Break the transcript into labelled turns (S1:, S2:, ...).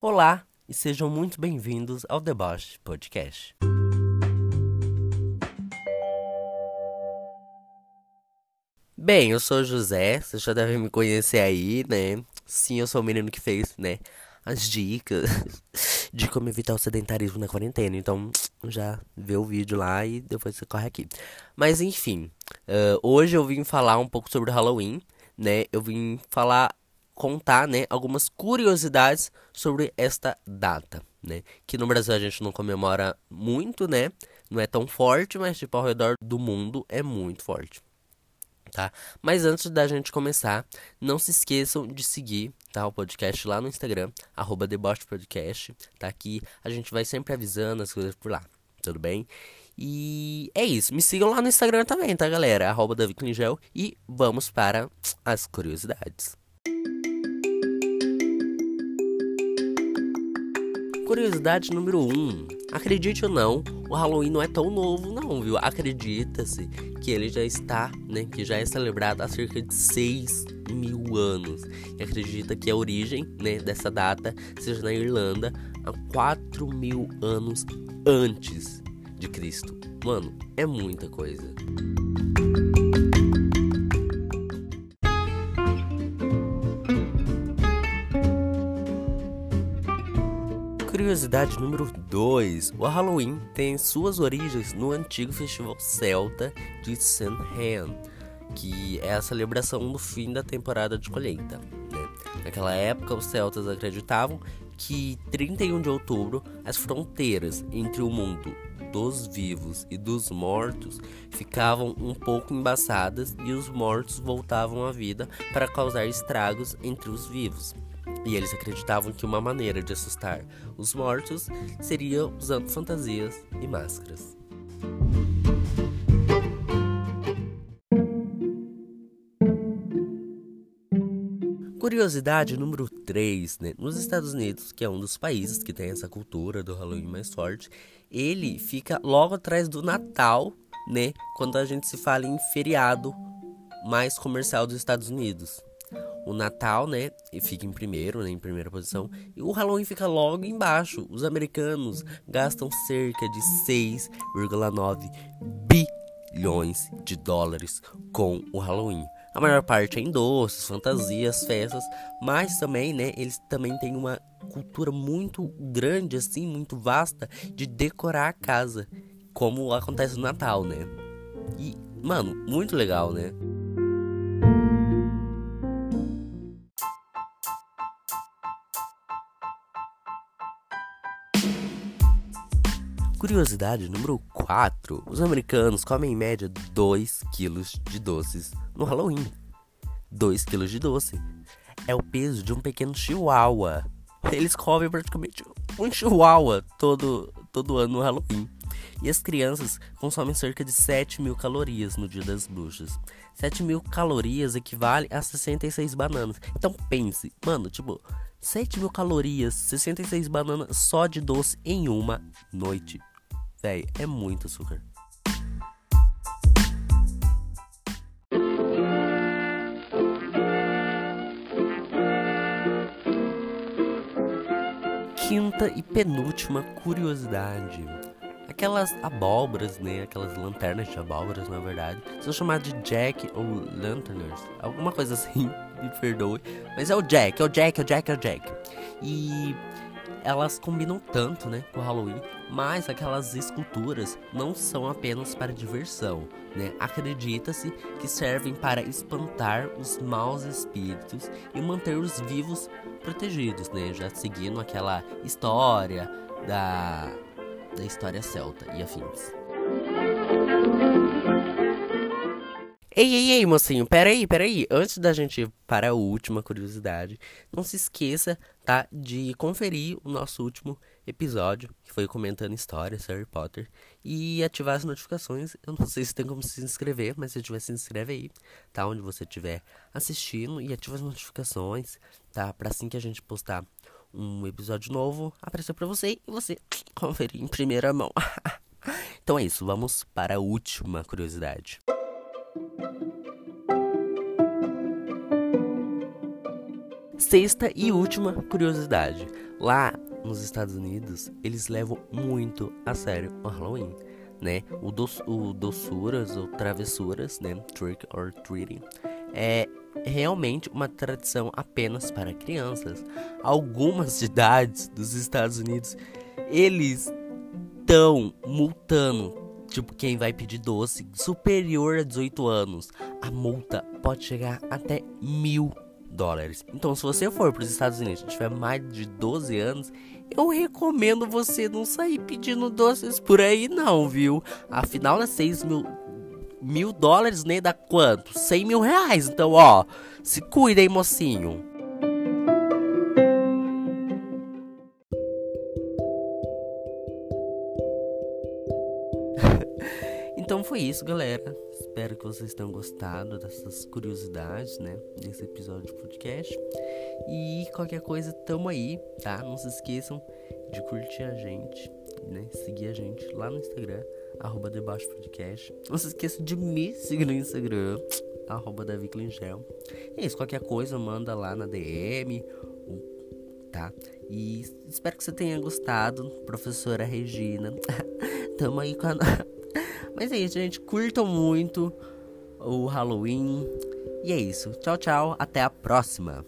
S1: Olá e sejam muito bem-vindos ao Deboche Podcast. Bem, eu sou o José, vocês já devem me conhecer aí, né? Sim, eu sou o menino que fez, né? As dicas de como evitar o sedentarismo na quarentena. Então, já vê o vídeo lá e depois você corre aqui. Mas enfim, uh, hoje eu vim falar um pouco sobre o Halloween, né? Eu vim falar contar, né, algumas curiosidades sobre esta data, né? Que no Brasil a gente não comemora muito, né? Não é tão forte, mas tipo ao redor do mundo é muito forte. Tá? Mas antes da gente começar, não se esqueçam de seguir tá, o podcast lá no Instagram, arroba Podcast, tá? Aqui a gente vai sempre avisando as coisas por lá, tudo bem? E é isso, me sigam lá no Instagram também, tá galera? Arroba Davi Klingel, e vamos para as curiosidades. Curiosidade número 1. Um. Acredite ou não, o Halloween não é tão novo não, viu? Acredita-se que ele já está, né, que já é celebrado há cerca de 6 mil anos. E acredita que a origem, né, dessa data seja na Irlanda há 4 mil anos antes de Cristo. Mano, é muita coisa. Curiosidade número 2: O Halloween tem suas origens no antigo festival celta de Samhain, que é a celebração do fim da temporada de colheita. Né? Naquela época, os celtas acreditavam que 31 de outubro as fronteiras entre o mundo dos vivos e dos mortos ficavam um pouco embaçadas e os mortos voltavam à vida para causar estragos entre os vivos. E eles acreditavam que uma maneira de assustar os mortos seria usando fantasias e máscaras. Curiosidade número 3, né? Nos Estados Unidos, que é um dos países que tem essa cultura do Halloween mais forte, ele fica logo atrás do Natal, né? Quando a gente se fala em feriado mais comercial dos Estados Unidos. O Natal, né, fica em primeiro, né, em primeira posição, e o Halloween fica logo embaixo. Os americanos gastam cerca de 6,9 bilhões de dólares com o Halloween. A maior parte é em doces, fantasias, festas, mas também, né, eles também têm uma cultura muito grande assim, muito vasta de decorar a casa, como acontece no Natal, né? E, mano, muito legal, né? Curiosidade número 4: os americanos comem em média 2 quilos de doces no Halloween. 2 quilos de doce é o peso de um pequeno chihuahua. Eles comem praticamente um chihuahua todo, todo ano no Halloween. E as crianças consomem cerca de 7 mil calorias no dia das bruxas. 7 mil calorias equivale a 66 bananas. Então pense, mano, tipo, 7 mil calorias, 66 bananas só de doce em uma noite. Véi, é muito açúcar. Quinta e penúltima curiosidade. Aquelas abóboras, né? Aquelas lanternas de abóboras, na verdade, são chamadas de Jack ou Lanterners. Alguma coisa assim, me perdoe. Mas é o Jack, é o Jack, é o Jack, é o Jack. E elas combinam tanto, né, com o Halloween, mas aquelas esculturas não são apenas para diversão, né? Acredita-se que servem para espantar os maus espíritos e manter os vivos protegidos, né? Já seguindo aquela história da da história celta e afins. Ei, ei, ei, mocinho, peraí, peraí. Antes da gente ir para a última curiosidade, não se esqueça, tá, de conferir o nosso último episódio, que foi comentando histórias, Harry Potter, e ativar as notificações. Eu não sei se tem como se inscrever, mas se tiver, se inscreve aí, tá, onde você estiver assistindo, e ativa as notificações, tá, para assim que a gente postar um episódio novo, aparecer para você e você conferir em primeira mão. então é isso, vamos para a última curiosidade. Sexta e última curiosidade. Lá nos Estados Unidos, eles levam muito a sério o Halloween, né? O, do, o doçuras ou travessuras, né? Trick or treating, é realmente uma tradição apenas para crianças. Algumas cidades dos Estados Unidos, eles estão multando Tipo, quem vai pedir doce superior a 18 anos, a multa pode chegar até mil dólares. Então, se você for para os Estados Unidos e tiver mais de 12 anos, eu recomendo você não sair pedindo doces por aí, não, viu? Afinal, é 6 mil, mil dólares, nem dá quanto? 100 mil reais. Então, ó, se cuida aí, mocinho. Isso, galera. Espero que vocês tenham gostado dessas curiosidades, né? Desse episódio de podcast. E qualquer coisa, tamo aí, tá? Não se esqueçam de curtir a gente, né? Seguir a gente lá no Instagram, arroba debaixo podcast. Não se esqueçam de me seguir no Instagram, arroba daviklingel. É isso, qualquer coisa, manda lá na DM, tá? E espero que você tenha gostado, professora Regina. Tamo aí com a mas é isso, gente. Curtam muito o Halloween. E é isso. Tchau, tchau. Até a próxima.